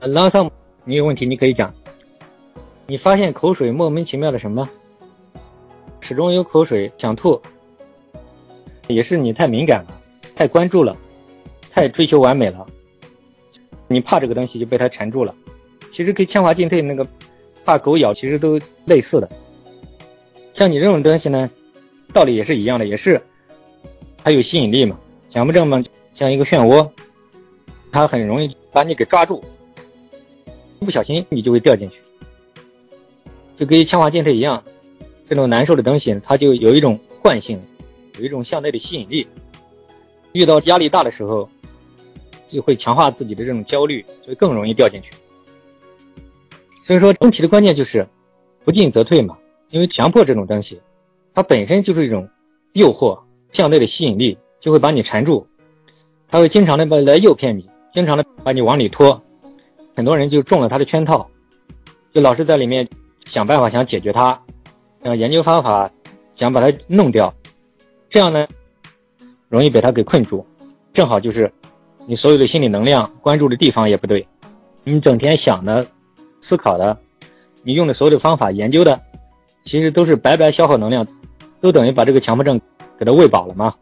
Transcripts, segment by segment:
朗诵，你有问题你可以讲。你发现口水莫名其妙的什么？始终有口水想吐，也是你太敏感了，太关注了，太追求完美了。你怕这个东西就被它缠住了。其实跟铅华进退那个怕狗咬其实都类似的。像你这种东西呢，道理也是一样的，也是它有吸引力嘛。强迫症嘛，像一个漩涡，它很容易把你给抓住，一不小心你就会掉进去。就跟强化进退一样。这种难受的东西，它就有一种惯性，有一种向内的吸引力。遇到压力大的时候，就会强化自己的这种焦虑，就更容易掉进去。所以说，问题的关键就是不进则退嘛。因为强迫这种东西，它本身就是一种诱惑，向内的吸引力就会把你缠住，它会经常的来诱骗你，经常的把你往里拖。很多人就中了他的圈套，就老是在里面想办法想解决它。想研究方法，想把它弄掉，这样呢，容易被它给困住。正好就是你所有的心理能量关注的地方也不对，你整天想的、思考的，你用的所有的方法研究的，其实都是白白消耗能量，都等于把这个强迫症给它喂饱了嘛。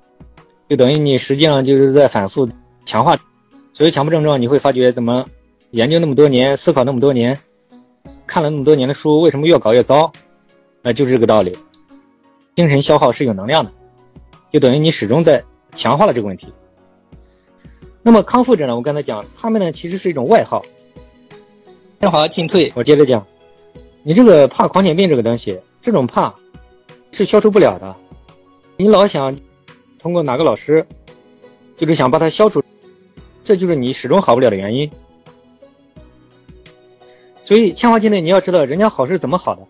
就等于你实际上就是在反复强化。所以强迫症状你会发觉，怎么研究那么多年，思考那么多年，看了那么多年的书，为什么越搞越糟？那就是这个道理，精神消耗是有能量的，就等于你始终在强化了这个问题。那么康复者呢？我刚才讲，他们呢其实是一种外耗。天华进退，我接着讲，你这个怕狂犬病这个东西，这种怕是消除不了的。你老想通过哪个老师，就是想把它消除，这就是你始终好不了的原因。所以铅华进退，你要知道人家好是怎么好的。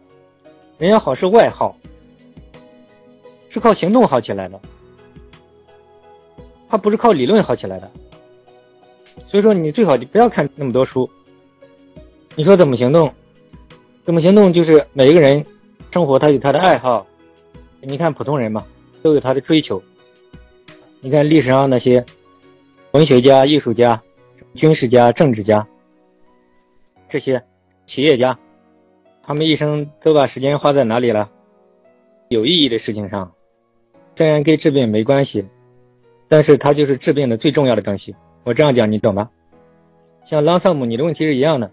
人家好是外号，是靠行动好起来的，他不是靠理论好起来的。所以说，你最好就不要看那么多书。你说怎么行动？怎么行动？就是每一个人生活他有他的爱好。你看普通人嘛，都有他的追求。你看历史上那些文学家、艺术家、军事家、政治家，这些企业家。他们一生都把时间花在哪里了？有意义的事情上，虽然跟治病没关系，但是它就是治病的最重要的东西。我这样讲，你懂吗？像朗萨姆，你的问题是一样的，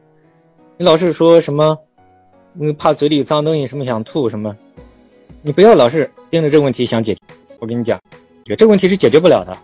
你老是说什么，嗯，怕嘴里脏东西，什么想吐什么，你不要老是盯着这个问题想解决。我跟你讲，这个问题是解决不了的。